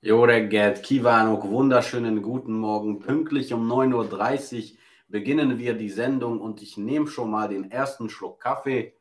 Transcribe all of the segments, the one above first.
Jó reggelt, kívánok, wunderschönen guten Morgen. Pünktlich um 9.30 Uhr beginnen wir die Sendung und ich nehme schon mal den ersten Schluck Kaffee,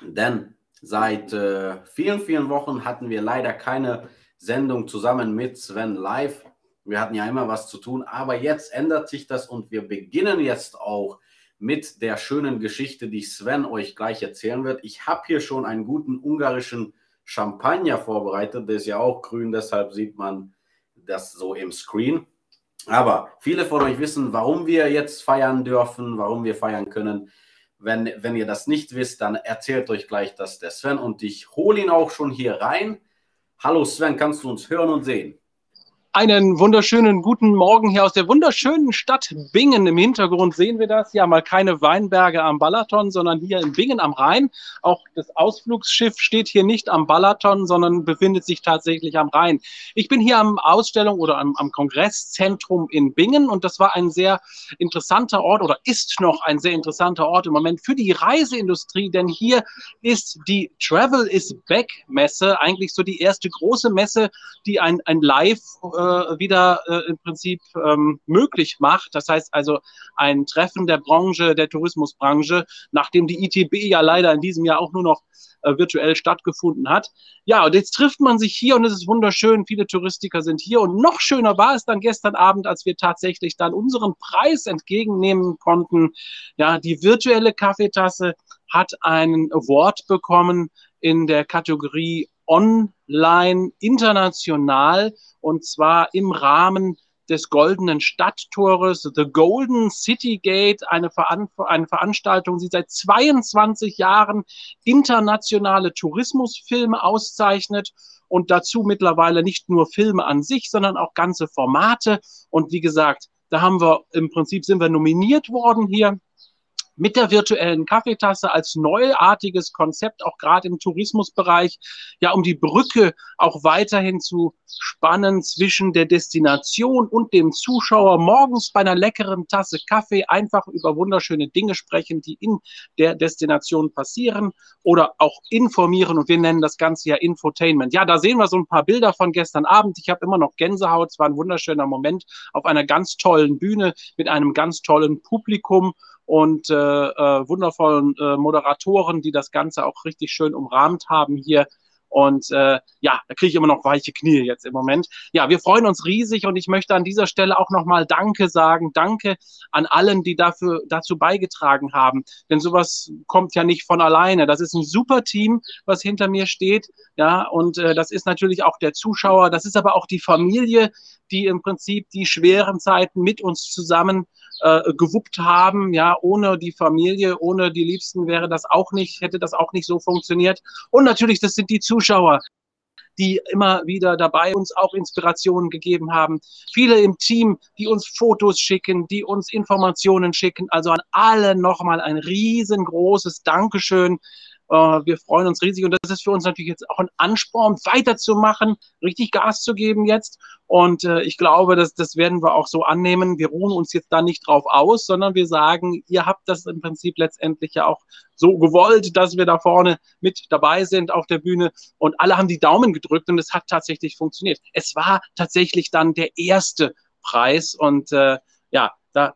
denn seit äh, vielen, vielen Wochen hatten wir leider keine Sendung zusammen mit Sven live. Wir hatten ja immer was zu tun, aber jetzt ändert sich das und wir beginnen jetzt auch mit der schönen Geschichte, die Sven euch gleich erzählen wird. Ich habe hier schon einen guten ungarischen Champagner vorbereitet. Der ist ja auch grün, deshalb sieht man das so im Screen. Aber viele von euch wissen, warum wir jetzt feiern dürfen, warum wir feiern können. Wenn, wenn ihr das nicht wisst, dann erzählt euch gleich das der Sven und ich hole ihn auch schon hier rein. Hallo Sven, kannst du uns hören und sehen? Einen wunderschönen guten Morgen hier aus der wunderschönen Stadt Bingen. Im Hintergrund sehen wir das. Ja, mal keine Weinberge am Balaton, sondern hier in Bingen am Rhein. Auch das Ausflugsschiff steht hier nicht am Balaton, sondern befindet sich tatsächlich am Rhein. Ich bin hier am Ausstellung oder am, am Kongresszentrum in Bingen und das war ein sehr interessanter Ort oder ist noch ein sehr interessanter Ort im Moment für die Reiseindustrie, denn hier ist die Travel is Back Messe, eigentlich so die erste große Messe, die ein, ein Live- äh, wieder äh, im Prinzip ähm, möglich macht. Das heißt also ein Treffen der Branche, der Tourismusbranche, nachdem die ITB ja leider in diesem Jahr auch nur noch äh, virtuell stattgefunden hat. Ja, und jetzt trifft man sich hier und es ist wunderschön. Viele Touristiker sind hier und noch schöner war es dann gestern Abend, als wir tatsächlich dann unseren Preis entgegennehmen konnten. Ja, die virtuelle Kaffeetasse hat einen Award bekommen in der Kategorie online international und zwar im Rahmen des Goldenen Stadttores, The Golden City Gate, eine, Veran eine Veranstaltung, die seit 22 Jahren internationale Tourismusfilme auszeichnet und dazu mittlerweile nicht nur Filme an sich, sondern auch ganze Formate. Und wie gesagt, da haben wir im Prinzip sind wir nominiert worden hier mit der virtuellen Kaffeetasse als neuartiges Konzept, auch gerade im Tourismusbereich, ja, um die Brücke auch weiterhin zu spannen zwischen der Destination und dem Zuschauer. Morgens bei einer leckeren Tasse Kaffee einfach über wunderschöne Dinge sprechen, die in der Destination passieren oder auch informieren. Und wir nennen das Ganze ja Infotainment. Ja, da sehen wir so ein paar Bilder von gestern Abend. Ich habe immer noch Gänsehaut. Es war ein wunderschöner Moment auf einer ganz tollen Bühne mit einem ganz tollen Publikum und äh, äh, wundervollen äh, Moderatoren, die das Ganze auch richtig schön umrahmt haben hier. Und äh, ja, da kriege ich immer noch weiche Knie jetzt im Moment. Ja, wir freuen uns riesig und ich möchte an dieser Stelle auch nochmal Danke sagen. Danke an allen, die dafür, dazu beigetragen haben. Denn sowas kommt ja nicht von alleine. Das ist ein super Team, was hinter mir steht. Ja, und äh, das ist natürlich auch der Zuschauer. Das ist aber auch die Familie, die im Prinzip die schweren Zeiten mit uns zusammen äh, gewuppt haben. Ja, ohne die Familie, ohne die Liebsten wäre das auch nicht, hätte das auch nicht so funktioniert. Und natürlich, das sind die Zuschauer die immer wieder dabei uns auch Inspirationen gegeben haben. Viele im Team, die uns Fotos schicken, die uns Informationen schicken. Also an alle nochmal ein riesengroßes Dankeschön. Äh, wir freuen uns riesig und das ist für uns natürlich jetzt auch ein Ansporn, weiterzumachen, richtig Gas zu geben jetzt. Und äh, ich glaube, dass, das werden wir auch so annehmen. Wir ruhen uns jetzt da nicht drauf aus, sondern wir sagen, ihr habt das im Prinzip letztendlich ja auch so gewollt, dass wir da vorne mit dabei sind auf der Bühne und alle haben die Daumen gedrückt und es hat tatsächlich funktioniert. Es war tatsächlich dann der erste Preis und äh, ja, da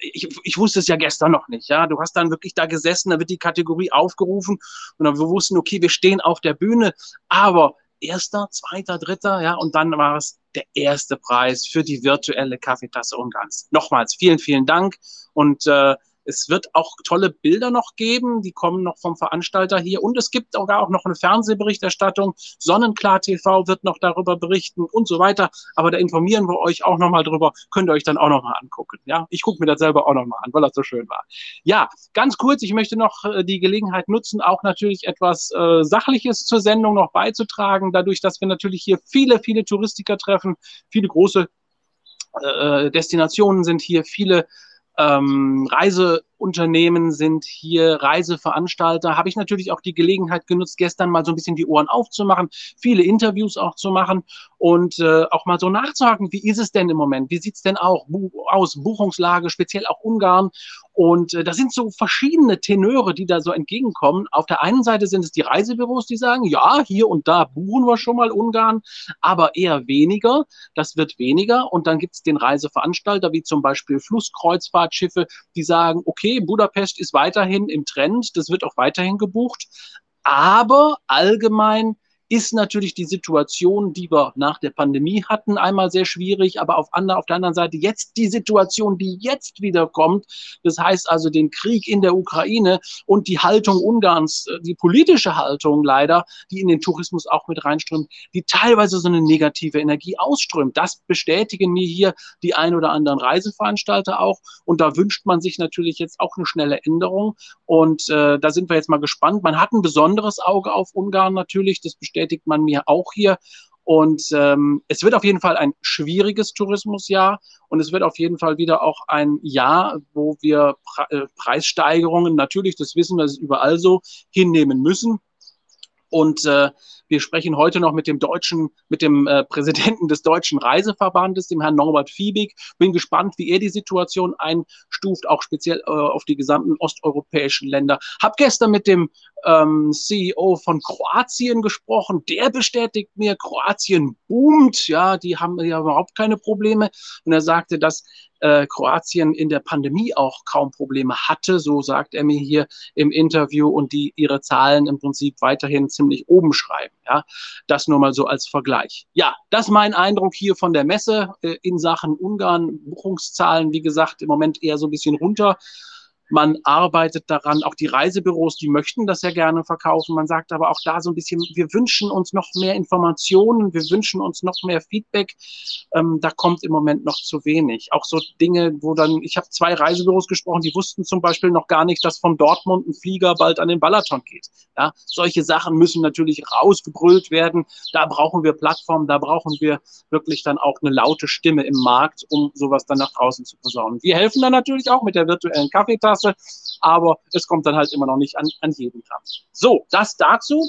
ich, ich wusste es ja gestern noch nicht, ja. Du hast dann wirklich da gesessen, da wird die Kategorie aufgerufen und dann wir wussten, okay, wir stehen auf der Bühne, aber erster, zweiter, dritter, ja, und dann war es der erste Preis für die virtuelle Kaffeetasse Ungarns. Nochmals vielen, vielen Dank und äh, es wird auch tolle Bilder noch geben, die kommen noch vom Veranstalter hier. Und es gibt sogar auch noch eine Fernsehberichterstattung. Sonnenklar TV wird noch darüber berichten und so weiter. Aber da informieren wir euch auch nochmal drüber. Könnt ihr euch dann auch nochmal angucken. Ja, ich gucke mir das selber auch nochmal an, weil das so schön war. Ja, ganz kurz, ich möchte noch äh, die Gelegenheit nutzen, auch natürlich etwas äh, Sachliches zur Sendung noch beizutragen. Dadurch, dass wir natürlich hier viele, viele Touristiker treffen, viele große äh, Destinationen sind hier, viele ähm, Reise- Unternehmen sind hier Reiseveranstalter. Habe ich natürlich auch die Gelegenheit genutzt, gestern mal so ein bisschen die Ohren aufzumachen, viele Interviews auch zu machen und äh, auch mal so nachzuhaken, wie ist es denn im Moment? Wie sieht es denn auch aus? Buchungslage, speziell auch Ungarn. Und äh, das sind so verschiedene Tenöre, die da so entgegenkommen. Auf der einen Seite sind es die Reisebüros, die sagen, ja, hier und da buchen wir schon mal Ungarn, aber eher weniger. Das wird weniger. Und dann gibt es den Reiseveranstalter, wie zum Beispiel Flusskreuzfahrtschiffe, die sagen, okay, Budapest ist weiterhin im Trend, das wird auch weiterhin gebucht. Aber allgemein ist natürlich die Situation, die wir nach der Pandemie hatten, einmal sehr schwierig, aber auf, andre, auf der anderen Seite jetzt die Situation, die jetzt wieder kommt, das heißt also den Krieg in der Ukraine und die Haltung Ungarns, äh, die politische Haltung leider, die in den Tourismus auch mit reinströmt, die teilweise so eine negative Energie ausströmt. Das bestätigen mir hier die ein oder anderen Reiseveranstalter auch und da wünscht man sich natürlich jetzt auch eine schnelle Änderung und äh, da sind wir jetzt mal gespannt. Man hat ein besonderes Auge auf Ungarn natürlich, das bestätigt bestätigt man mir auch hier. Und ähm, es wird auf jeden Fall ein schwieriges Tourismusjahr und es wird auf jeden Fall wieder auch ein Jahr, wo wir Pre äh, Preissteigerungen, natürlich, das wissen wir, das ist überall so, hinnehmen müssen. Und äh, wir sprechen heute noch mit dem deutschen, mit dem äh, Präsidenten des Deutschen Reiseverbandes, dem Herrn Norbert Fiebig. Bin gespannt, wie er die Situation einstuft, auch speziell äh, auf die gesamten osteuropäischen Länder. Hab gestern mit dem ähm, CEO von Kroatien gesprochen. Der bestätigt mir, Kroatien boomt. Ja, die haben ja überhaupt keine Probleme. Und er sagte, dass äh, Kroatien in der Pandemie auch kaum Probleme hatte. So sagt er mir hier im Interview und die ihre Zahlen im Prinzip weiterhin ziemlich oben schreiben. Ja, das nur mal so als Vergleich. Ja, das ist mein Eindruck hier von der Messe äh, in Sachen Ungarn. Buchungszahlen, wie gesagt, im Moment eher so ein bisschen runter. Man arbeitet daran, auch die Reisebüros, die möchten das ja gerne verkaufen. Man sagt aber auch da so ein bisschen, wir wünschen uns noch mehr Informationen, wir wünschen uns noch mehr Feedback. Ähm, da kommt im Moment noch zu wenig. Auch so Dinge, wo dann, ich habe zwei Reisebüros gesprochen, die wussten zum Beispiel noch gar nicht, dass von Dortmund ein Flieger bald an den Balaton geht. Ja, solche Sachen müssen natürlich rausgebrüllt werden. Da brauchen wir Plattformen, da brauchen wir wirklich dann auch eine laute Stimme im Markt, um sowas dann nach draußen zu posaunen. Wir helfen dann natürlich auch mit der virtuellen Kaffeetasse Klasse, aber es kommt dann halt immer noch nicht an, an jeden dran. So, das dazu.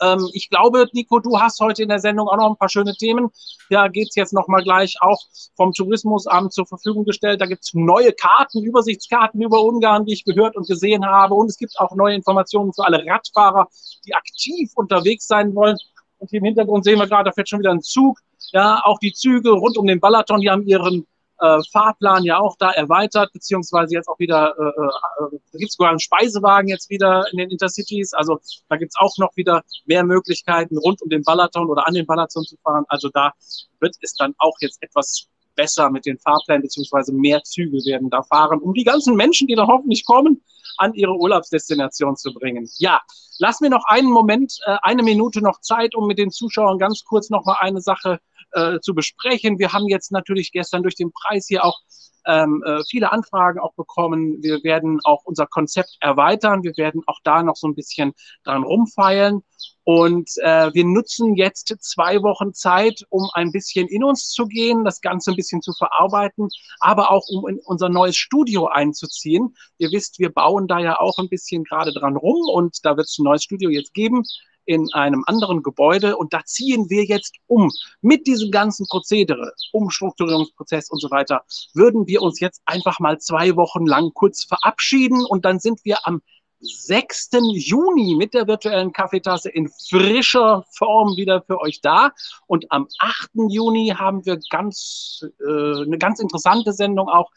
Ähm, ich glaube, Nico, du hast heute in der Sendung auch noch ein paar schöne Themen. Da geht es jetzt nochmal gleich auch vom Tourismusamt zur Verfügung gestellt. Da gibt es neue Karten, Übersichtskarten über Ungarn, die ich gehört und gesehen habe. Und es gibt auch neue Informationen für alle Radfahrer, die aktiv unterwegs sein wollen. Und hier im Hintergrund sehen wir gerade, da fährt schon wieder ein Zug. Ja, auch die Züge rund um den Balaton, die haben ihren äh, Fahrplan ja auch da erweitert, beziehungsweise jetzt auch wieder, äh, äh, da gibt es sogar einen Speisewagen jetzt wieder in den Intercities. Also da gibt es auch noch wieder mehr Möglichkeiten, rund um den Balaton oder an den Balaton zu fahren. Also da wird es dann auch jetzt etwas besser mit den Fahrplänen, beziehungsweise mehr Züge werden da fahren, um die ganzen Menschen, die da hoffentlich kommen, an ihre Urlaubsdestination zu bringen. Ja, lass mir noch einen Moment, äh, eine Minute noch Zeit, um mit den Zuschauern ganz kurz noch mal eine Sache äh, zu besprechen. Wir haben jetzt natürlich gestern durch den Preis hier auch ähm, äh, viele Anfragen auch bekommen. Wir werden auch unser Konzept erweitern. Wir werden auch da noch so ein bisschen dran rumfeilen. Und äh, wir nutzen jetzt zwei Wochen Zeit, um ein bisschen in uns zu gehen, das Ganze ein bisschen zu verarbeiten, aber auch um in unser neues Studio einzuziehen. Ihr wisst, wir bauen da ja auch ein bisschen gerade dran rum und da wird es ein neues Studio jetzt geben in einem anderen Gebäude und da ziehen wir jetzt um. Mit diesem ganzen Prozedere, Umstrukturierungsprozess und so weiter, würden wir uns jetzt einfach mal zwei Wochen lang kurz verabschieden und dann sind wir am 6. Juni mit der virtuellen Kaffeetasse in frischer Form wieder für euch da. Und am 8. Juni haben wir ganz, äh, eine ganz interessante Sendung auch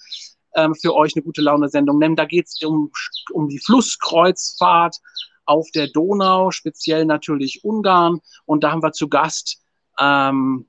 ähm, für euch, eine gute Laune-Sendung. Da geht es um, um die Flusskreuzfahrt auf der Donau, speziell natürlich Ungarn. Und da haben wir zu Gast, ähm,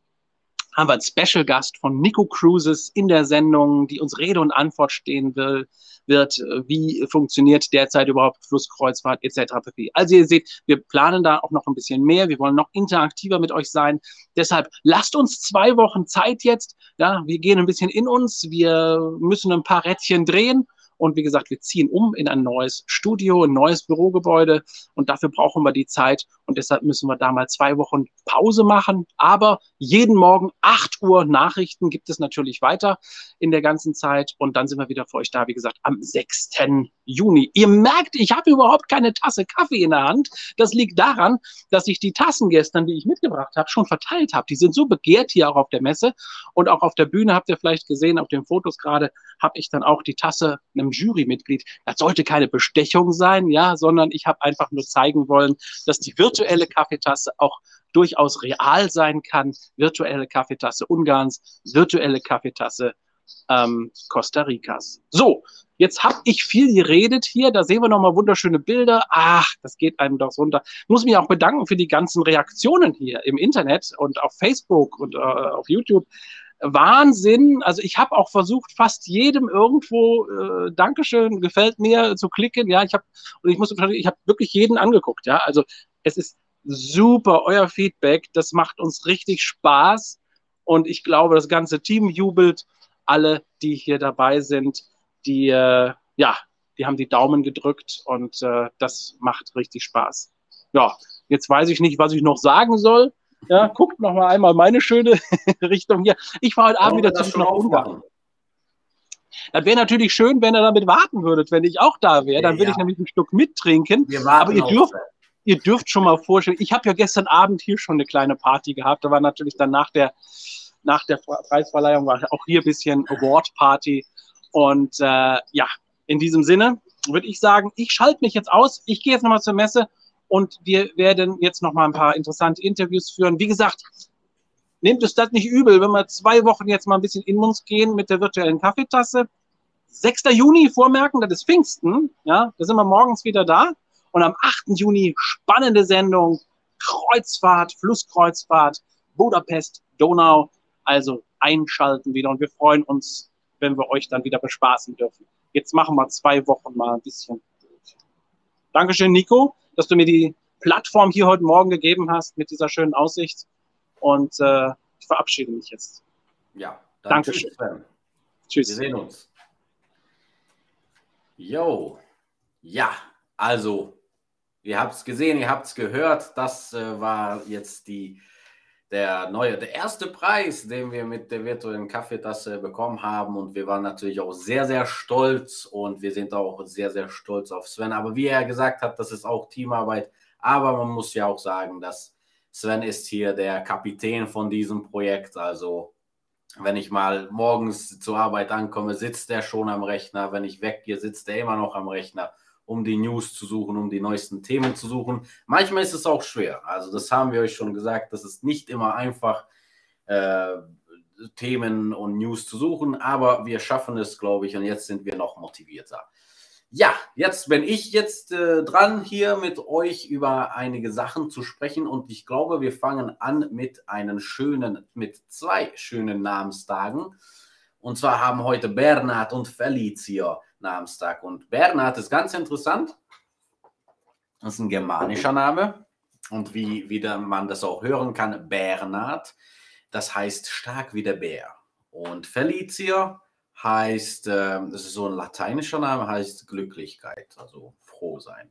haben wir einen Special-Gast von Nico Cruises in der Sendung, die uns Rede und Antwort stehen will, wird, wie funktioniert derzeit überhaupt Flusskreuzfahrt etc. pp. Also ihr seht, wir planen da auch noch ein bisschen mehr, wir wollen noch interaktiver mit euch sein. Deshalb lasst uns zwei Wochen Zeit jetzt, ja, wir gehen ein bisschen in uns, wir müssen ein paar Rädchen drehen Und wie gesagt, wir ziehen um in ein neues Studio, ein neues Bürogebäude. Und dafür brauchen wir die Zeit. Und deshalb müssen wir da mal zwei Wochen Pause machen. Aber jeden Morgen 8 Uhr Nachrichten gibt es natürlich weiter in der ganzen Zeit. Und dann sind wir wieder für euch da, wie gesagt, am 6. Juni. Ihr merkt, ich habe überhaupt keine Tasse Kaffee in der Hand. Das liegt daran, dass ich die Tassen gestern, die ich mitgebracht habe, schon verteilt habe. Die sind so begehrt hier auch auf der Messe. Und auch auf der Bühne habt ihr vielleicht gesehen, auf den Fotos gerade, habe ich dann auch die Tasse einem Jurymitglied. Das sollte keine Bestechung sein, ja, sondern ich habe einfach nur zeigen wollen, dass die virtuelle Kaffeetasse auch durchaus real sein kann. Virtuelle Kaffeetasse Ungarns, virtuelle Kaffeetasse ähm, Costa Ricas. So, jetzt habe ich viel geredet hier. Da sehen wir nochmal wunderschöne Bilder. Ach, das geht einem doch runter. Ich muss mich auch bedanken für die ganzen Reaktionen hier im Internet und auf Facebook und äh, auf YouTube. Wahnsinn. Also ich habe auch versucht, fast jedem irgendwo äh, Dankeschön, gefällt mir zu klicken. Ja, ich habe und ich muss ich habe wirklich jeden angeguckt. Ja, also es ist super euer Feedback. Das macht uns richtig Spaß und ich glaube, das ganze Team jubelt. Alle, die hier dabei sind, die äh, ja, die haben die Daumen gedrückt und äh, das macht richtig Spaß. Ja, jetzt weiß ich nicht, was ich noch sagen soll. Ja, guckt noch mal einmal meine schöne Richtung hier. Ich fahre heute Abend wieder zurück nach Ungarn. Das wäre natürlich schön, wenn ihr damit warten würdet, wenn ich auch da wäre. Dann würde ja. ich nämlich ein Stück mittrinken. Aber ihr dürft, ihr dürft schon mal vorstellen, ich habe ja gestern Abend hier schon eine kleine Party gehabt. Da war natürlich dann nach der, nach der Preisverleihung war auch hier ein bisschen Award-Party. Und äh, ja, in diesem Sinne würde ich sagen, ich schalte mich jetzt aus. Ich gehe jetzt nochmal zur Messe und wir werden jetzt noch mal ein paar interessante Interviews führen. Wie gesagt, nehmt es das nicht übel, wenn wir zwei Wochen jetzt mal ein bisschen in uns gehen mit der virtuellen Kaffeetasse. 6. Juni vormerken, das ist Pfingsten, ja, da sind wir morgens wieder da. Und am 8. Juni spannende Sendung, Kreuzfahrt, Flusskreuzfahrt, Budapest, Donau. Also einschalten wieder und wir freuen uns, wenn wir euch dann wieder bespaßen dürfen. Jetzt machen wir zwei Wochen mal ein bisschen. Dankeschön, Nico dass du mir die Plattform hier heute Morgen gegeben hast mit dieser schönen Aussicht. Und äh, ich verabschiede mich jetzt. Ja, danke schön. Tschüss. Wir sehen uns. Jo, ja, also, ihr habt es gesehen, ihr habt es gehört. Das äh, war jetzt die der neue, der erste Preis, den wir mit der virtuellen Kaffeetasse bekommen haben. Und wir waren natürlich auch sehr, sehr stolz und wir sind auch sehr, sehr stolz auf Sven. Aber wie er gesagt hat, das ist auch Teamarbeit. Aber man muss ja auch sagen, dass Sven ist hier der Kapitän von diesem Projekt. Also wenn ich mal morgens zur Arbeit ankomme, sitzt er schon am Rechner. Wenn ich weggehe, sitzt er immer noch am Rechner um die News zu suchen, um die neuesten Themen zu suchen. Manchmal ist es auch schwer. Also das haben wir euch schon gesagt, das ist nicht immer einfach, äh, Themen und News zu suchen, aber wir schaffen es, glaube ich, und jetzt sind wir noch motivierter. Ja, jetzt bin ich jetzt äh, dran, hier mit euch über einige Sachen zu sprechen und ich glaube, wir fangen an mit einem schönen, mit zwei schönen Namenstagen. Und zwar haben heute Bernhard und Felicia Namenstag. Und Bernhard ist ganz interessant. Das ist ein germanischer Name. Und wie, wie man das auch hören kann, Bernhard, das heißt stark wie der Bär. Und Felicia heißt, äh, das ist so ein lateinischer Name, heißt Glücklichkeit, also froh sein.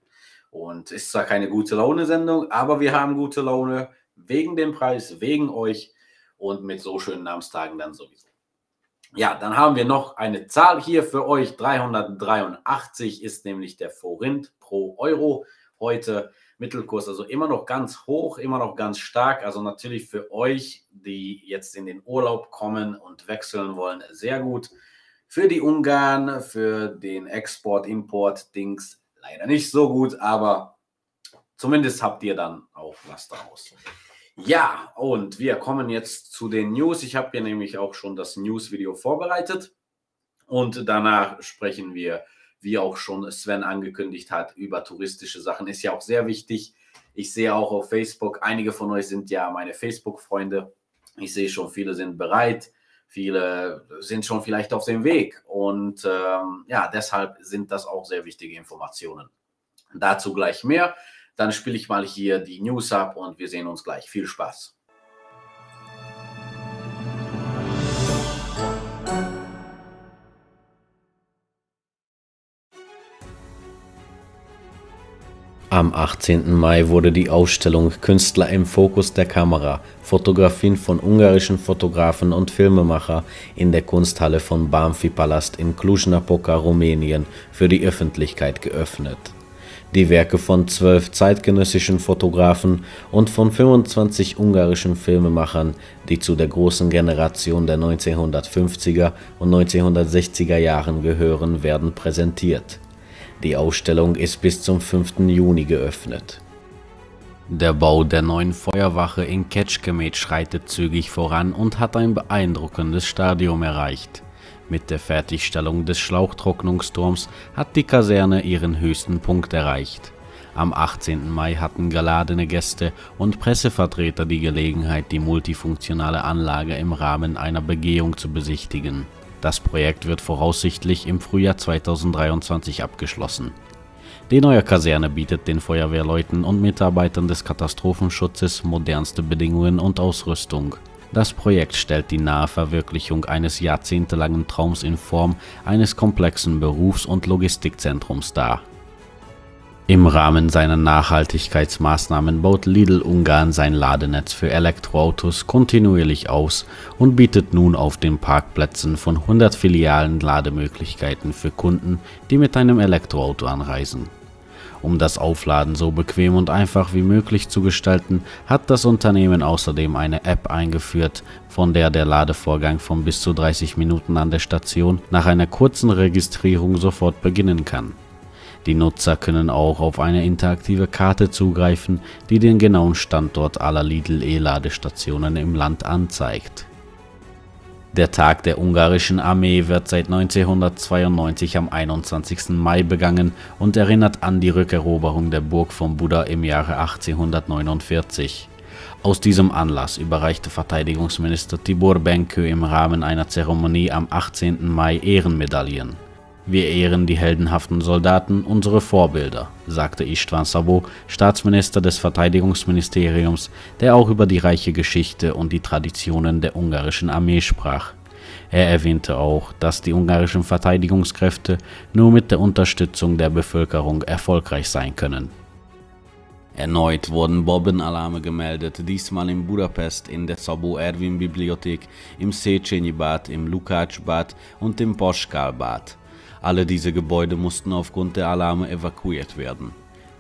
Und ist zwar keine gute Laune-Sendung, aber wir haben gute Laune wegen dem Preis, wegen euch und mit so schönen Namenstagen dann sowieso. Ja, dann haben wir noch eine Zahl hier für euch. 383 ist nämlich der Forint pro Euro. Heute Mittelkurs, also immer noch ganz hoch, immer noch ganz stark. Also natürlich für euch, die jetzt in den Urlaub kommen und wechseln wollen, sehr gut. Für die Ungarn, für den Export, Import, Dings leider nicht so gut, aber zumindest habt ihr dann auch was daraus. Ja, und wir kommen jetzt zu den News. Ich habe hier nämlich auch schon das News-Video vorbereitet. Und danach sprechen wir, wie auch schon Sven angekündigt hat, über touristische Sachen. Ist ja auch sehr wichtig. Ich sehe auch auf Facebook, einige von euch sind ja meine Facebook-Freunde. Ich sehe schon, viele sind bereit. Viele sind schon vielleicht auf dem Weg. Und ähm, ja, deshalb sind das auch sehr wichtige Informationen. Dazu gleich mehr. Dann spiele ich mal hier die News ab und wir sehen uns gleich. Viel Spaß. Am 18. Mai wurde die Ausstellung Künstler im Fokus der Kamera, Fotografien von ungarischen Fotografen und Filmemacher in der Kunsthalle von Bamfi Palast in Cluj-Napoca, Rumänien, für die Öffentlichkeit geöffnet. Die Werke von zwölf zeitgenössischen Fotografen und von 25 ungarischen Filmemachern, die zu der großen Generation der 1950er und 1960er Jahren gehören, werden präsentiert. Die Ausstellung ist bis zum 5. Juni geöffnet. Der Bau der neuen Feuerwache in Kecskemét schreitet zügig voran und hat ein beeindruckendes Stadium erreicht. Mit der Fertigstellung des Schlauchtrocknungsturms hat die Kaserne ihren höchsten Punkt erreicht. Am 18. Mai hatten geladene Gäste und Pressevertreter die Gelegenheit, die multifunktionale Anlage im Rahmen einer Begehung zu besichtigen. Das Projekt wird voraussichtlich im Frühjahr 2023 abgeschlossen. Die neue Kaserne bietet den Feuerwehrleuten und Mitarbeitern des Katastrophenschutzes modernste Bedingungen und Ausrüstung. Das Projekt stellt die nahe Verwirklichung eines jahrzehntelangen Traums in Form eines komplexen Berufs- und Logistikzentrums dar im Rahmen seiner Nachhaltigkeitsmaßnahmen baut Lidl Ungarn sein Ladenetz für Elektroautos kontinuierlich aus und bietet nun auf den Parkplätzen von 100 Filialen Lademöglichkeiten für Kunden, die mit einem Elektroauto anreisen. Um das Aufladen so bequem und einfach wie möglich zu gestalten, hat das Unternehmen außerdem eine App eingeführt, von der der Ladevorgang von bis zu 30 Minuten an der Station nach einer kurzen Registrierung sofort beginnen kann die Nutzer können auch auf eine interaktive Karte zugreifen, die den genauen Standort aller Lidl-E-Ladestationen im Land anzeigt. Der Tag der ungarischen Armee wird seit 1992 am 21. Mai begangen und erinnert an die Rückeroberung der Burg von Buda im Jahre 1849. Aus diesem Anlass überreichte Verteidigungsminister Tibor Benkö im Rahmen einer Zeremonie am 18. Mai Ehrenmedaillen wir ehren die heldenhaften Soldaten, unsere Vorbilder, sagte Istvan Sabo, Staatsminister des Verteidigungsministeriums, der auch über die reiche Geschichte und die Traditionen der ungarischen Armee sprach. Er erwähnte auch, dass die ungarischen Verteidigungskräfte nur mit der Unterstützung der Bevölkerung erfolgreich sein können. Erneut wurden Bombenalarme gemeldet, diesmal in Budapest in der Szabó Erwin Bibliothek, im Széchenyi Bad, im Lukács Bad und im Poschkal Bad. Alle diese Gebäude mussten aufgrund der Alarme evakuiert werden.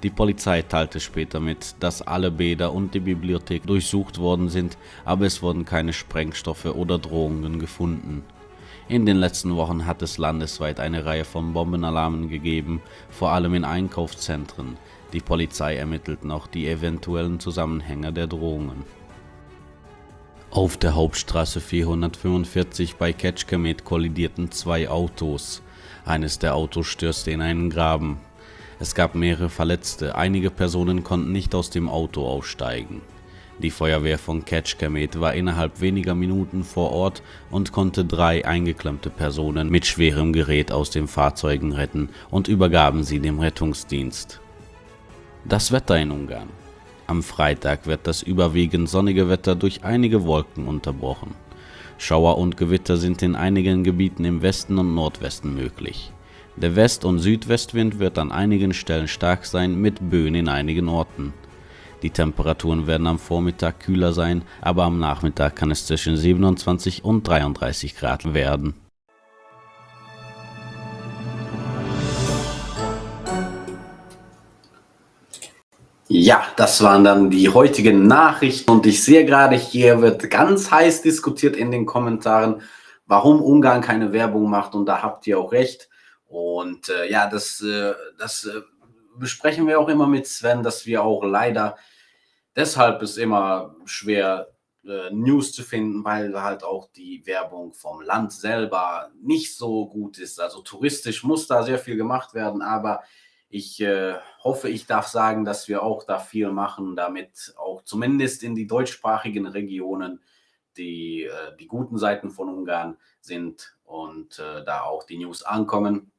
Die Polizei teilte später mit, dass alle Bäder und die Bibliothek durchsucht worden sind, aber es wurden keine Sprengstoffe oder Drohungen gefunden. In den letzten Wochen hat es landesweit eine Reihe von Bombenalarmen gegeben, vor allem in Einkaufszentren. Die Polizei ermittelten auch die eventuellen Zusammenhänge der Drohungen. Auf der Hauptstraße 445 bei Ketchkemet kollidierten zwei Autos. Eines der Autos stürzte in einen Graben. Es gab mehrere Verletzte, einige Personen konnten nicht aus dem Auto aussteigen. Die Feuerwehr von Ketchkemet war innerhalb weniger Minuten vor Ort und konnte drei eingeklemmte Personen mit schwerem Gerät aus den Fahrzeugen retten und übergaben sie dem Rettungsdienst. Das Wetter in Ungarn. Am Freitag wird das überwiegend sonnige Wetter durch einige Wolken unterbrochen. Schauer und Gewitter sind in einigen Gebieten im Westen und Nordwesten möglich. Der West- und Südwestwind wird an einigen Stellen stark sein, mit Böen in einigen Orten. Die Temperaturen werden am Vormittag kühler sein, aber am Nachmittag kann es zwischen 27 und 33 Grad werden Ja, das waren dann die heutigen Nachrichten und ich sehe gerade, hier wird ganz heiß diskutiert in den Kommentaren, warum Ungarn keine Werbung macht und da habt ihr auch recht. Und äh, ja, das, äh, das äh, besprechen wir auch immer mit Sven, dass wir auch leider, deshalb ist immer schwer, äh, News zu finden, weil halt auch die Werbung vom Land selber nicht so gut ist. Also touristisch muss da sehr viel gemacht werden, aber ich äh, hoffe, ich darf sagen, dass wir auch da viel machen, damit auch zumindest in die deutschsprachigen Regionen die, äh, die guten Seiten von Ungarn sind und äh, da auch die News ankommen.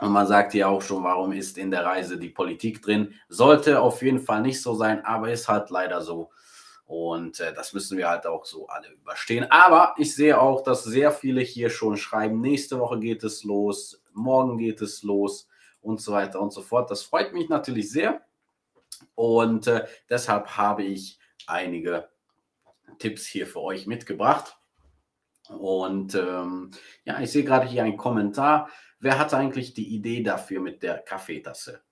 Und man sagt ja auch schon, warum ist in der Reise die Politik drin? Sollte auf jeden Fall nicht so sein, aber ist halt leider so. Und äh, das müssen wir halt auch so alle überstehen. Aber ich sehe auch, dass sehr viele hier schon schreiben, nächste Woche geht es los, morgen geht es los und so weiter und so fort. Das freut mich natürlich sehr. Und äh, deshalb habe ich einige Tipps hier für euch mitgebracht. Und ähm, ja, ich sehe gerade hier einen Kommentar. Wer hatte eigentlich die Idee dafür mit der Kaffeetasse?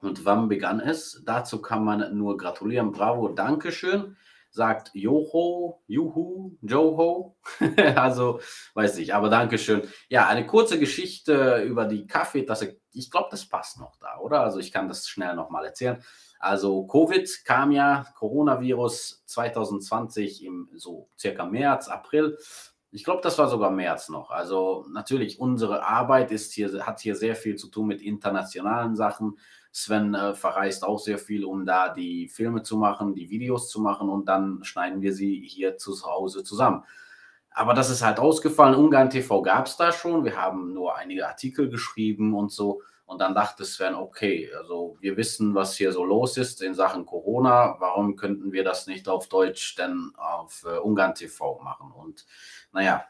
Und wann begann es? Dazu kann man nur gratulieren. Bravo, Dankeschön sagt Joho, Juhu, Joho. also weiß ich, aber Dankeschön. Ja, eine kurze Geschichte über die Kaffeetasse. Ich glaube, das passt noch da, oder? Also ich kann das schnell nochmal erzählen. Also Covid kam ja, Coronavirus 2020 im so circa März, April. Ich glaube, das war sogar März noch. Also natürlich, unsere Arbeit ist hier, hat hier sehr viel zu tun mit internationalen Sachen. Sven äh, verreist auch sehr viel, um da die Filme zu machen, die Videos zu machen und dann schneiden wir sie hier zu Hause zusammen. Aber das ist halt ausgefallen. Ungarn TV gab es da schon. Wir haben nur einige Artikel geschrieben und so. Und dann dachte Sven, okay, also wir wissen, was hier so los ist in Sachen Corona. Warum könnten wir das nicht auf Deutsch denn auf äh, Ungarn TV machen? Und naja,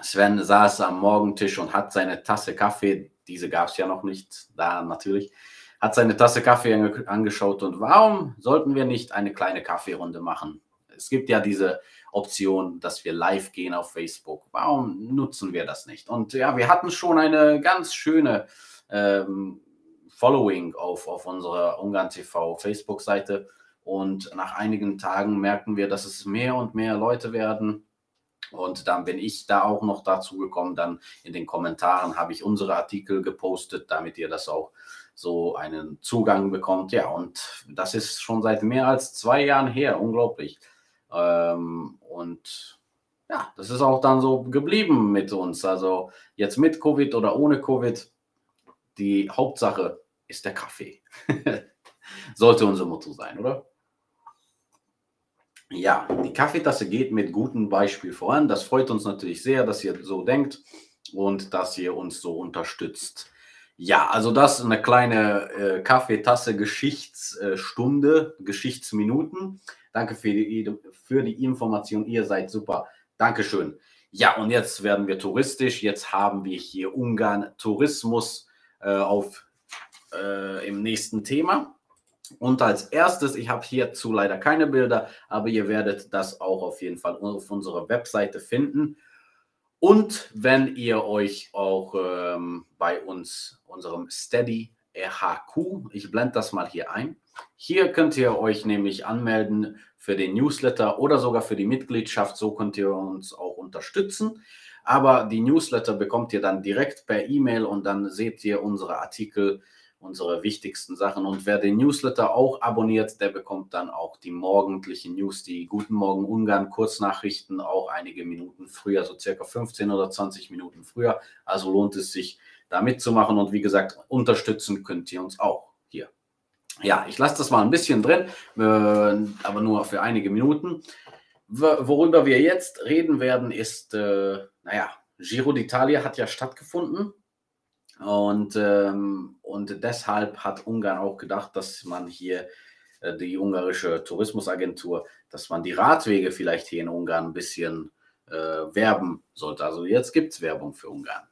Sven saß am Morgentisch und hat seine Tasse Kaffee, diese gab es ja noch nicht da natürlich, hat seine Tasse Kaffee ange angeschaut und warum sollten wir nicht eine kleine Kaffeerunde machen? Es gibt ja diese Option, dass wir live gehen auf Facebook. Warum nutzen wir das nicht? Und ja, wir hatten schon eine ganz schöne ähm, Following auf, auf unserer Ungarn TV Facebook-Seite. Und nach einigen Tagen merken wir, dass es mehr und mehr Leute werden. Und dann bin ich da auch noch dazu gekommen. Dann in den Kommentaren habe ich unsere Artikel gepostet, damit ihr das auch so einen Zugang bekommt. Ja, und das ist schon seit mehr als zwei Jahren her, unglaublich. Ähm, und ja, das ist auch dann so geblieben mit uns. Also jetzt mit Covid oder ohne Covid, die Hauptsache ist der Kaffee. Sollte unser Motto sein, oder? Ja, die Kaffeetasse geht mit gutem Beispiel voran. Das freut uns natürlich sehr, dass ihr so denkt und dass ihr uns so unterstützt. Ja, also das ist eine kleine äh, Kaffeetasse Geschichtsstunde, Geschichtsminuten. Danke für die, für die Information. Ihr seid super. Dankeschön. Ja, und jetzt werden wir touristisch. Jetzt haben wir hier Ungarn Tourismus äh, auf, äh, im nächsten Thema. Und als erstes, ich habe hierzu leider keine Bilder, aber ihr werdet das auch auf jeden Fall auf unserer Webseite finden. Und wenn ihr euch auch ähm, bei uns, unserem Steady RHQ, ich blende das mal hier ein, hier könnt ihr euch nämlich anmelden für den Newsletter oder sogar für die Mitgliedschaft. So könnt ihr uns auch unterstützen. Aber die Newsletter bekommt ihr dann direkt per E-Mail und dann seht ihr unsere Artikel unsere wichtigsten Sachen. Und wer den Newsletter auch abonniert, der bekommt dann auch die morgendlichen News, die Guten Morgen Ungarn Kurznachrichten, auch einige Minuten früher, so circa 15 oder 20 Minuten früher. Also lohnt es sich, da mitzumachen. Und wie gesagt, unterstützen könnt ihr uns auch hier. Ja, ich lasse das mal ein bisschen drin, äh, aber nur für einige Minuten. Worüber wir jetzt reden werden, ist, äh, naja, Giro d'Italia hat ja stattgefunden und, ähm, und deshalb hat Ungarn auch gedacht, dass man hier äh, die ungarische Tourismusagentur, dass man die Radwege vielleicht hier in Ungarn ein bisschen äh, werben sollte. Also jetzt gibt es Werbung für Ungarn.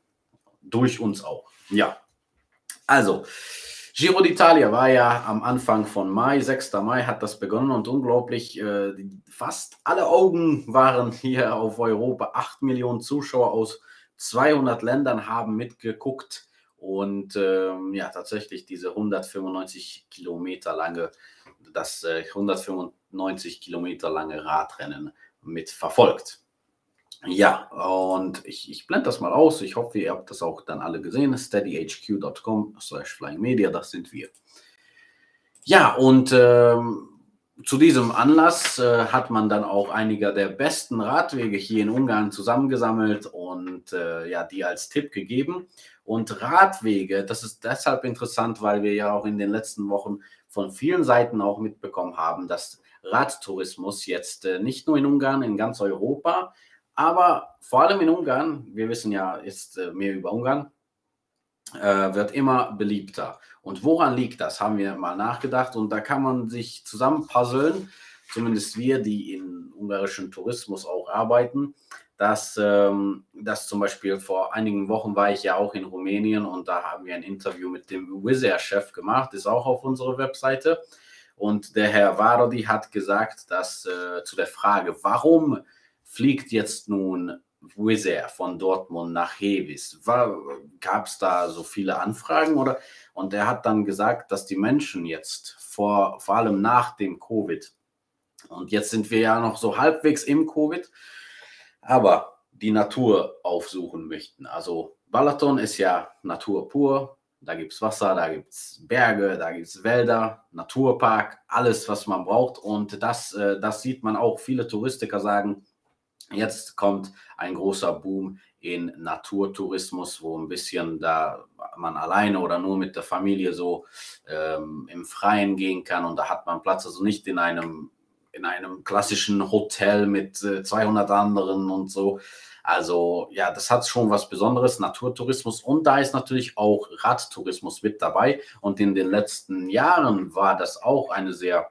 Durch uns auch. Ja. Also, Giro d'Italia war ja am Anfang von Mai, 6. Mai hat das begonnen und unglaublich, äh, fast alle Augen waren hier auf Europa. 8 Millionen Zuschauer aus 200 Ländern haben mitgeguckt. Und ähm, ja, tatsächlich diese 195 Kilometer lange, das äh, 195 Kilometer lange Radrennen mit verfolgt. Ja, und ich, ich blende das mal aus. Ich hoffe, ihr habt das auch dann alle gesehen. steadyhq.com slash flyingmedia, das sind wir. Ja, und ähm, zu diesem Anlass äh, hat man dann auch einige der besten Radwege hier in Ungarn zusammengesammelt und äh, ja, die als Tipp gegeben. Und Radwege, das ist deshalb interessant, weil wir ja auch in den letzten Wochen von vielen Seiten auch mitbekommen haben, dass Radtourismus jetzt äh, nicht nur in Ungarn, in ganz Europa, aber vor allem in Ungarn, wir wissen ja jetzt äh, mehr über Ungarn, äh, wird immer beliebter. Und woran liegt das, haben wir mal nachgedacht und da kann man sich zusammenpuzzeln, zumindest wir, die im ungarischen Tourismus auch arbeiten, dass, ähm, dass zum Beispiel vor einigen Wochen war ich ja auch in Rumänien und da haben wir ein Interview mit dem Wizz Air-Chef gemacht, ist auch auf unserer Webseite. Und der Herr Varodi hat gesagt, dass äh, zu der Frage, warum fliegt jetzt nun Wizz Air von Dortmund nach Hevis? Gab es da so viele Anfragen oder? Und er hat dann gesagt, dass die Menschen jetzt vor, vor allem nach dem Covid, und jetzt sind wir ja noch so halbwegs im Covid, aber die Natur aufsuchen möchten. Also Balaton ist ja Natur pur. Da gibt es Wasser, da gibt es Berge, da gibt es Wälder, Naturpark, alles, was man braucht. Und das, äh, das sieht man auch. Viele Touristiker sagen, jetzt kommt ein großer Boom in Naturtourismus, wo ein bisschen da man alleine oder nur mit der Familie so ähm, im Freien gehen kann. Und da hat man Platz, also nicht in einem, in einem klassischen Hotel mit äh, 200 anderen und so, also ja, das hat schon was Besonderes, Naturtourismus und da ist natürlich auch Radtourismus mit dabei. Und in den letzten Jahren war das auch eine sehr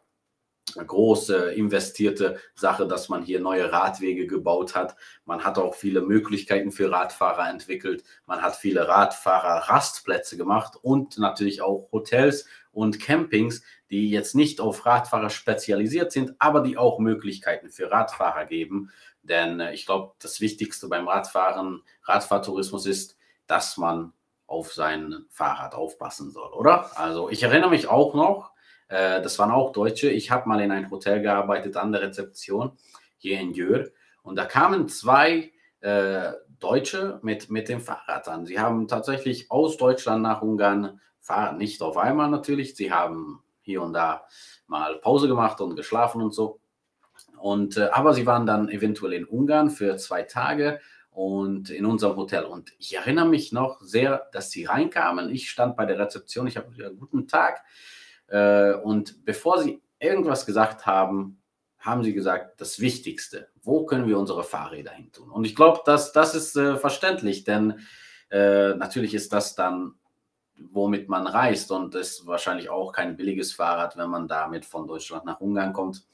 große investierte Sache, dass man hier neue Radwege gebaut hat. Man hat auch viele Möglichkeiten für Radfahrer entwickelt. Man hat viele Radfahrer-Rastplätze gemacht und natürlich auch Hotels und Campings, die jetzt nicht auf Radfahrer spezialisiert sind, aber die auch Möglichkeiten für Radfahrer geben. Denn äh, ich glaube, das Wichtigste beim Radfahren, Radfahrtourismus ist, dass man auf sein Fahrrad aufpassen soll, oder? Also ich erinnere mich auch noch, äh, das waren auch Deutsche. Ich habe mal in ein Hotel gearbeitet an der Rezeption hier in Jör und da kamen zwei äh, Deutsche mit, mit dem Fahrrad an. Sie haben tatsächlich aus Deutschland nach Ungarn nicht auf einmal natürlich. Sie haben hier und da mal Pause gemacht und geschlafen und so. Und, äh, aber sie waren dann eventuell in Ungarn für zwei Tage und in unserem Hotel. Und ich erinnere mich noch sehr, dass sie reinkamen. Ich stand bei der Rezeption, ich habe einen guten Tag. Äh, und bevor sie irgendwas gesagt haben, haben sie gesagt, das Wichtigste, wo können wir unsere Fahrräder hin tun? Und ich glaube, das ist äh, verständlich, denn äh, natürlich ist das dann, womit man reist und ist wahrscheinlich auch kein billiges Fahrrad, wenn man damit von Deutschland nach Ungarn kommt.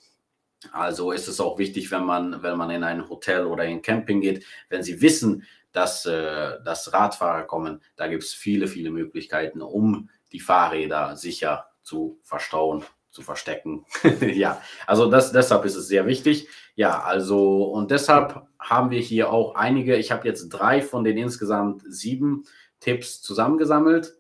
Also ist es auch wichtig, wenn man, wenn man in ein Hotel oder in Camping geht, wenn Sie wissen, dass, äh, dass Radfahrer kommen, da gibt es viele, viele Möglichkeiten, um die Fahrräder sicher zu verstauen, zu verstecken. ja, also das, deshalb ist es sehr wichtig. Ja, also und deshalb haben wir hier auch einige, ich habe jetzt drei von den insgesamt sieben Tipps zusammengesammelt,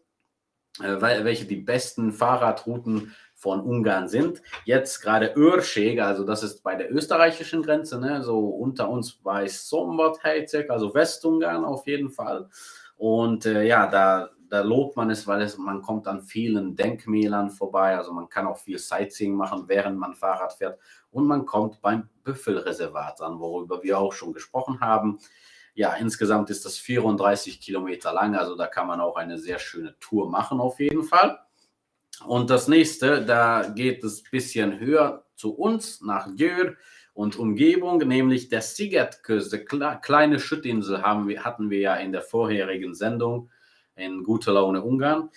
welche die besten Fahrradrouten von Ungarn sind. Jetzt gerade Örscheg, also das ist bei der österreichischen Grenze, ne, so unter uns bei Szombathely, also Westungarn auf jeden Fall. Und äh, ja, da, da lobt man es, weil es, man kommt an vielen Denkmälern vorbei. Also man kann auch viel Sightseeing machen, während man Fahrrad fährt. Und man kommt beim Büffelreservat an, worüber wir auch schon gesprochen haben. Ja, insgesamt ist das 34 Kilometer lang, also da kann man auch eine sehr schöne Tour machen auf jeden Fall. Und das nächste, da geht es ein bisschen höher zu uns, nach Jör und Umgebung, nämlich der Sigetküste, kleine Schüttinsel haben wir, hatten wir ja in der vorherigen Sendung in Gute Laune Ungarn.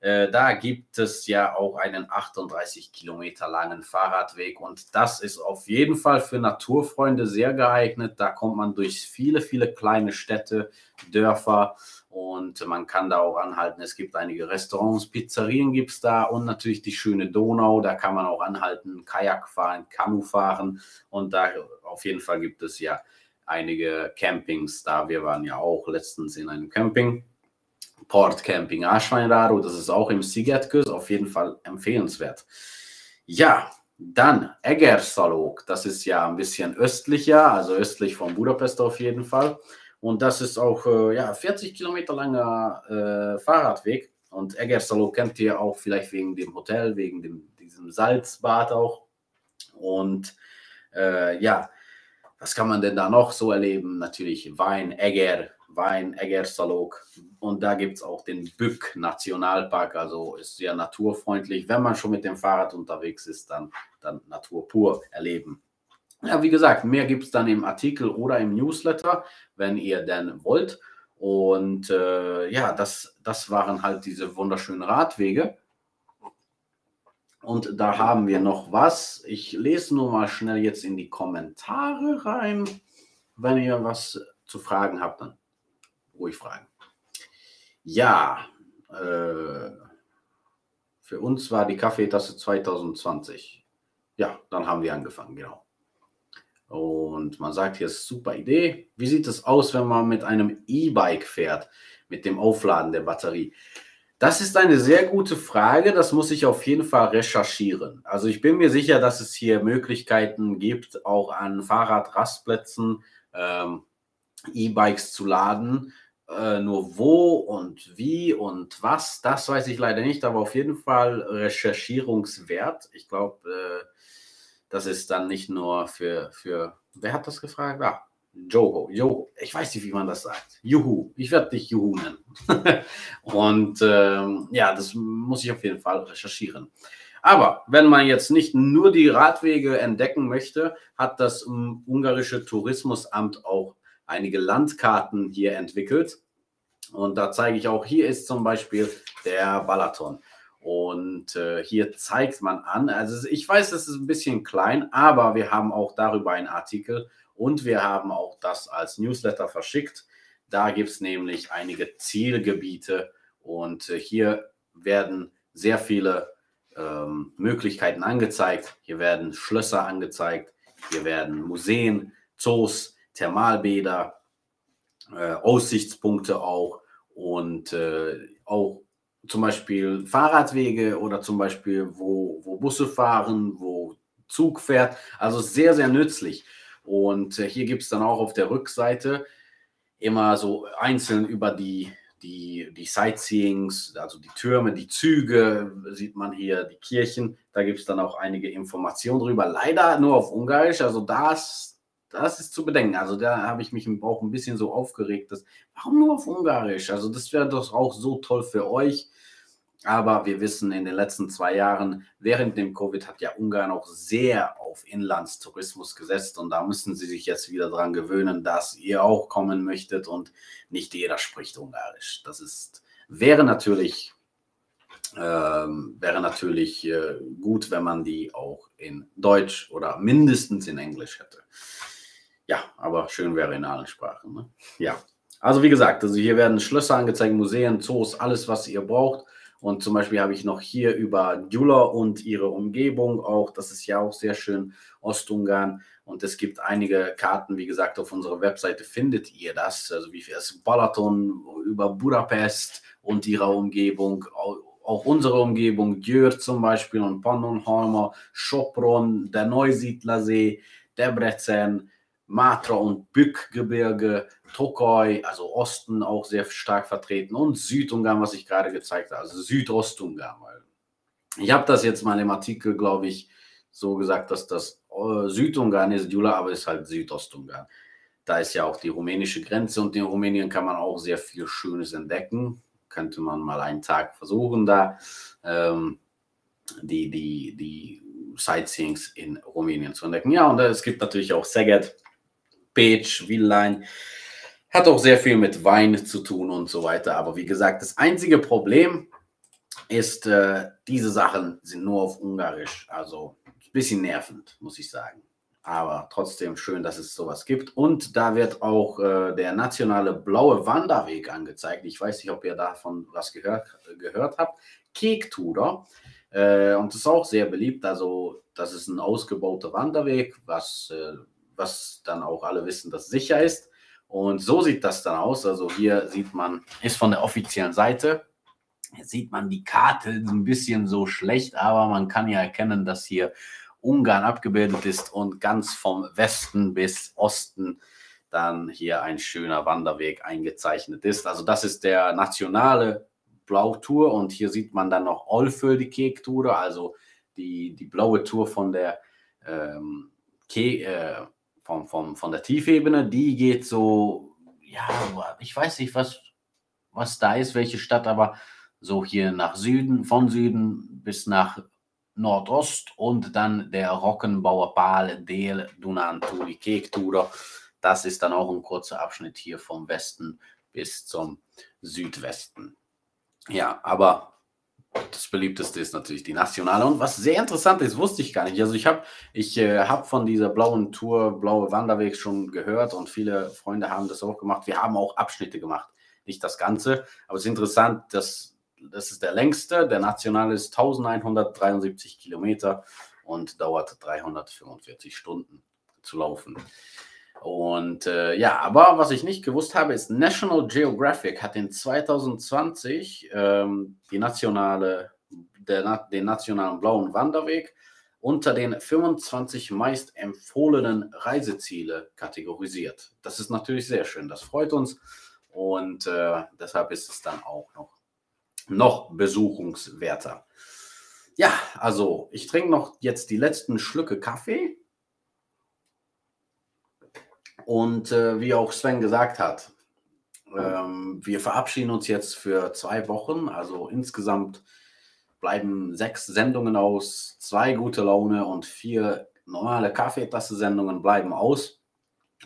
Äh, da gibt es ja auch einen 38 Kilometer langen Fahrradweg und das ist auf jeden Fall für Naturfreunde sehr geeignet. Da kommt man durch viele, viele kleine Städte, Dörfer und man kann da auch anhalten. Es gibt einige Restaurants, Pizzerien gibt es da und natürlich die schöne Donau. Da kann man auch anhalten, Kajak fahren, Kanu fahren und da auf jeden Fall gibt es ja einige Campings da. Wir waren ja auch letztens in einem Camping Port Camping Aschweinraro, das ist auch im Sigetküs, auf jeden Fall empfehlenswert. Ja, dann Egersalog, das ist ja ein bisschen östlicher, also östlich von Budapest auf jeden Fall. Und das ist auch äh, ja, 40 Kilometer langer äh, Fahrradweg. Und Egersalog kennt ihr auch vielleicht wegen dem Hotel, wegen dem, diesem Salzbad auch. Und äh, ja, was kann man denn da noch so erleben? Natürlich Wein, Eger, Wein, Egersalog. Und da gibt es auch den Bück Nationalpark, also ist sehr naturfreundlich. Wenn man schon mit dem Fahrrad unterwegs ist, dann, dann Natur pur erleben. Ja, wie gesagt, mehr gibt es dann im Artikel oder im Newsletter, wenn ihr denn wollt. Und äh, ja, das, das waren halt diese wunderschönen Radwege. Und da haben wir noch was. Ich lese nur mal schnell jetzt in die Kommentare rein. Wenn ihr was zu fragen habt, dann ruhig fragen. Ja, äh, Für uns war die Kaffeetasse 2020. Ja, dann haben wir angefangen, genau. Und man sagt hier, super Idee. Wie sieht es aus, wenn man mit einem E-Bike fährt, mit dem Aufladen der Batterie? Das ist eine sehr gute Frage. Das muss ich auf jeden Fall recherchieren. Also ich bin mir sicher, dass es hier Möglichkeiten gibt, auch an Fahrradrastplätzen ähm, E-Bikes zu laden. Äh, nur wo und wie und was, das weiß ich leider nicht, aber auf jeden Fall recherchierungswert. Ich glaube, äh, das ist dann nicht nur für, für, wer hat das gefragt? Ah, Joho, Joho. Ich weiß nicht, wie man das sagt. Juhu. Ich werde dich Juhu nennen. und ähm, ja, das muss ich auf jeden Fall recherchieren. Aber wenn man jetzt nicht nur die Radwege entdecken möchte, hat das ungarische Tourismusamt auch einige Landkarten hier entwickelt. Und da zeige ich auch, hier ist zum Beispiel der Balaton. Und äh, hier zeigt man an, also ich weiß, es ist ein bisschen klein, aber wir haben auch darüber einen Artikel und wir haben auch das als Newsletter verschickt. Da gibt es nämlich einige Zielgebiete und äh, hier werden sehr viele ähm, Möglichkeiten angezeigt. Hier werden Schlösser angezeigt, hier werden Museen, Zoos, Thermalbäder, äh, Aussichtspunkte auch und äh, auch zum Beispiel Fahrradwege oder zum Beispiel, wo, wo Busse fahren, wo Zug fährt. Also sehr, sehr nützlich. Und äh, hier gibt es dann auch auf der Rückseite immer so einzeln über die, die, die Sightseeings, also die Türme, die Züge, sieht man hier, die Kirchen. Da gibt es dann auch einige Informationen drüber. Leider nur auf Ungarisch. Also das, das ist zu bedenken. Also da habe ich mich im Bauch ein bisschen so aufgeregt, dass, warum nur auf Ungarisch? Also das wäre doch auch so toll für euch. Aber wir wissen, in den letzten zwei Jahren, während dem Covid, hat ja Ungarn auch sehr auf Inlandstourismus gesetzt. Und da müssen sie sich jetzt wieder daran gewöhnen, dass ihr auch kommen möchtet und nicht jeder spricht Ungarisch. Das ist, wäre natürlich, ähm, wäre natürlich äh, gut, wenn man die auch in Deutsch oder mindestens in Englisch hätte. Ja, aber schön wäre in allen Sprachen. Ne? Ja, also wie gesagt, also hier werden Schlösser angezeigt, Museen, Zoos, alles, was ihr braucht. Und zum Beispiel habe ich noch hier über Gyula und ihre Umgebung auch, das ist ja auch sehr schön, Ostungarn. Und es gibt einige Karten, wie gesagt, auf unserer Webseite findet ihr das. Also wie viel ist Balaton über Budapest und ihre Umgebung, auch, unsere Umgebung, Győr zum Beispiel und Pannonhalma, Sopron, der Neusiedlersee, Debrecen, Matra und Bückgebirge, Tokoi, also Osten auch sehr stark vertreten und Südungarn, was ich gerade gezeigt habe, also Südostungarn. Ich habe das jetzt mal im Artikel, glaube ich, so gesagt, dass das äh, Südungarn ist, Jula, aber ist halt Südostungarn. Da ist ja auch die rumänische Grenze und in Rumänien kann man auch sehr viel Schönes entdecken. Könnte man mal einen Tag versuchen, da ähm, die, die, die Sightseeings in Rumänien zu entdecken. Ja, und es gibt natürlich auch Szeged, Page, Willein. Hat auch sehr viel mit Wein zu tun und so weiter. Aber wie gesagt, das einzige Problem ist, äh, diese Sachen sind nur auf Ungarisch. Also ein bisschen nervend, muss ich sagen. Aber trotzdem schön, dass es sowas gibt. Und da wird auch äh, der nationale blaue Wanderweg angezeigt. Ich weiß nicht, ob ihr davon was gehört, gehört habt. Kektuder. Äh, und das ist auch sehr beliebt. Also, das ist ein ausgebauter Wanderweg, was äh, was dann auch alle wissen, dass sicher ist. Und so sieht das dann aus. Also hier sieht man, ist von der offiziellen Seite. Jetzt sieht man die Karte ein bisschen so schlecht, aber man kann ja erkennen, dass hier Ungarn abgebildet ist und ganz vom Westen bis Osten dann hier ein schöner Wanderweg eingezeichnet ist. Also das ist der nationale Blautour und hier sieht man dann noch Olfö, die Kektour, also die, die blaue Tour von der ähm, Ke äh, vom, vom, von der Tiefebene, die geht so, ja, ich weiß nicht, was, was da ist, welche Stadt, aber so hier nach Süden, von Süden bis nach Nordost und dann der Rockenbauer Pal del Dunanturi Kektura. Das ist dann auch ein kurzer Abschnitt hier vom Westen bis zum Südwesten. Ja, aber das beliebteste ist natürlich die nationale. Und was sehr interessant ist, wusste ich gar nicht. Also ich habe ich, äh, hab von dieser blauen Tour, blaue Wanderweg schon gehört und viele Freunde haben das auch gemacht. Wir haben auch Abschnitte gemacht, nicht das Ganze. Aber es ist interessant, dass das ist der längste. Der nationale ist 1173 Kilometer und dauert 345 Stunden zu laufen. Und äh, ja, aber was ich nicht gewusst habe, ist, National Geographic hat in 2020 ähm, die nationale, der, den nationalen blauen Wanderweg unter den 25 meist empfohlenen Reiseziele kategorisiert. Das ist natürlich sehr schön, das freut uns und äh, deshalb ist es dann auch noch, noch besuchungswerter. Ja, also ich trinke noch jetzt die letzten Schlücke Kaffee und äh, wie auch Sven gesagt hat, ähm, wir verabschieden uns jetzt für zwei Wochen. Also insgesamt bleiben sechs Sendungen aus, zwei gute Laune und vier normale Kaffeetasse-Sendungen bleiben aus.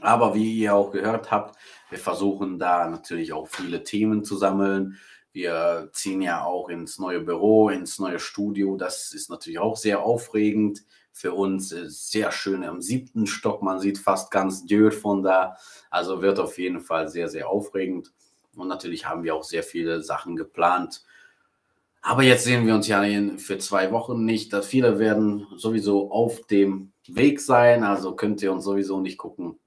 Aber wie ihr auch gehört habt, wir versuchen da natürlich auch viele Themen zu sammeln. Wir ziehen ja auch ins neue Büro, ins neue Studio. Das ist natürlich auch sehr aufregend für uns sehr schön am siebten Stock. Man sieht fast ganz Dürr von da. Also wird auf jeden Fall sehr, sehr aufregend. Und natürlich haben wir auch sehr viele Sachen geplant. Aber jetzt sehen wir uns ja für zwei Wochen nicht. Viele werden sowieso auf dem Weg sein. Also könnt ihr uns sowieso nicht gucken.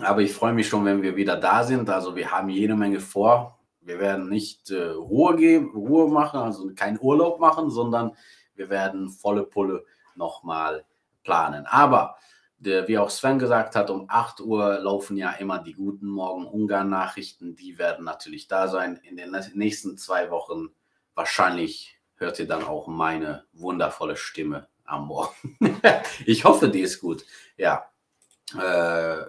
Aber ich freue mich schon, wenn wir wieder da sind. Also wir haben jede Menge vor. Wir werden nicht äh, Ruhe geben, Ruhe machen, also keinen Urlaub machen, sondern wir werden volle Pulle nochmal planen. Aber der, wie auch Sven gesagt hat, um 8 Uhr laufen ja immer die guten Morgen Ungarn-Nachrichten. Die werden natürlich da sein. In den nächsten zwei Wochen wahrscheinlich hört ihr dann auch meine wundervolle Stimme am Morgen. ich hoffe, die ist gut. Ja. Äh,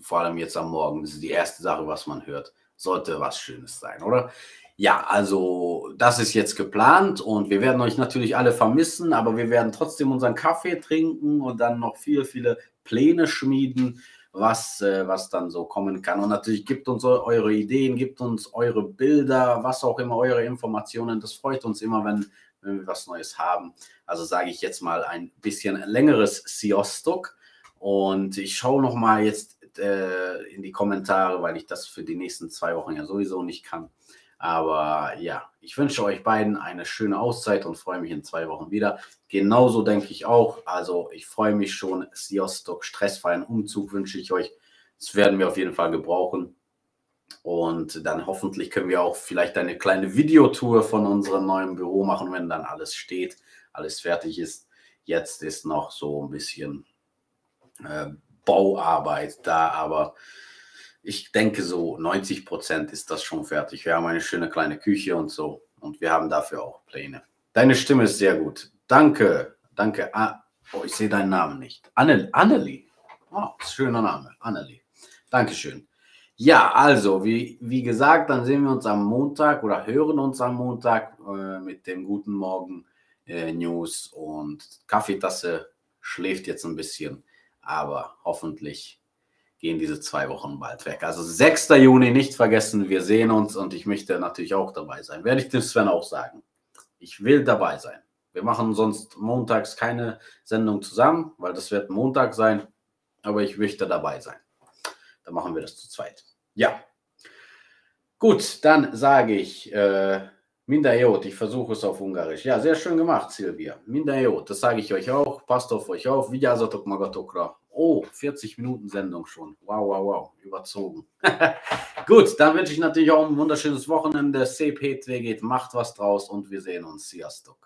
vor allem jetzt am Morgen. Das ist die erste Sache, was man hört. Sollte was Schönes sein, oder? Ja, also das ist jetzt geplant und wir werden euch natürlich alle vermissen, aber wir werden trotzdem unseren Kaffee trinken und dann noch viele, viele Pläne schmieden, was, äh, was dann so kommen kann. Und natürlich gibt uns eure Ideen, gibt uns eure Bilder, was auch immer, eure Informationen. Das freut uns immer, wenn, wenn wir was Neues haben. Also sage ich jetzt mal ein bisschen längeres Siostok. Und ich schaue noch mal jetzt äh, in die Kommentare, weil ich das für die nächsten zwei Wochen ja sowieso nicht kann. Aber ja, ich wünsche euch beiden eine schöne Auszeit und freue mich in zwei Wochen wieder. Genauso denke ich auch. Also ich freue mich schon. Siostok, stressfreien Umzug wünsche ich euch. Das werden wir auf jeden Fall gebrauchen. Und dann hoffentlich können wir auch vielleicht eine kleine Videotour von unserem neuen Büro machen, wenn dann alles steht, alles fertig ist. Jetzt ist noch so ein bisschen äh, Bauarbeit da, aber ich denke so 90 Prozent ist das schon fertig. Wir haben eine schöne kleine Küche und so und wir haben dafür auch Pläne. Deine Stimme ist sehr gut. Danke, danke. Ah, oh, ich sehe deinen Namen nicht. Anne, Annelie. Oh, schöner Name, Annelie. Dankeschön. Ja, also, wie, wie gesagt, dann sehen wir uns am Montag oder hören uns am Montag äh, mit dem Guten Morgen äh, News und Kaffeetasse schläft jetzt ein bisschen, aber hoffentlich gehen diese zwei Wochen bald weg. Also 6. Juni nicht vergessen, wir sehen uns und ich möchte natürlich auch dabei sein. Werde ich dem Sven auch sagen. Ich will dabei sein. Wir machen sonst montags keine Sendung zusammen, weil das wird Montag sein, aber ich möchte dabei sein. Dann machen wir das zu zweit. Ja. Gut, dann sage ich äh, Mindajot, ich versuche es auf Ungarisch. Ja, sehr schön gemacht, Silvia. Mindajot, das sage ich euch auch. Passt auf euch auf. Vigyázzatok magatokra. Oh, 40 Minuten Sendung schon. Wow, wow, wow. Überzogen. Gut, dann wünsche ich natürlich auch ein wunderschönes Wochenende. Szép geht, macht was draus und wir sehen uns. Sziasztok.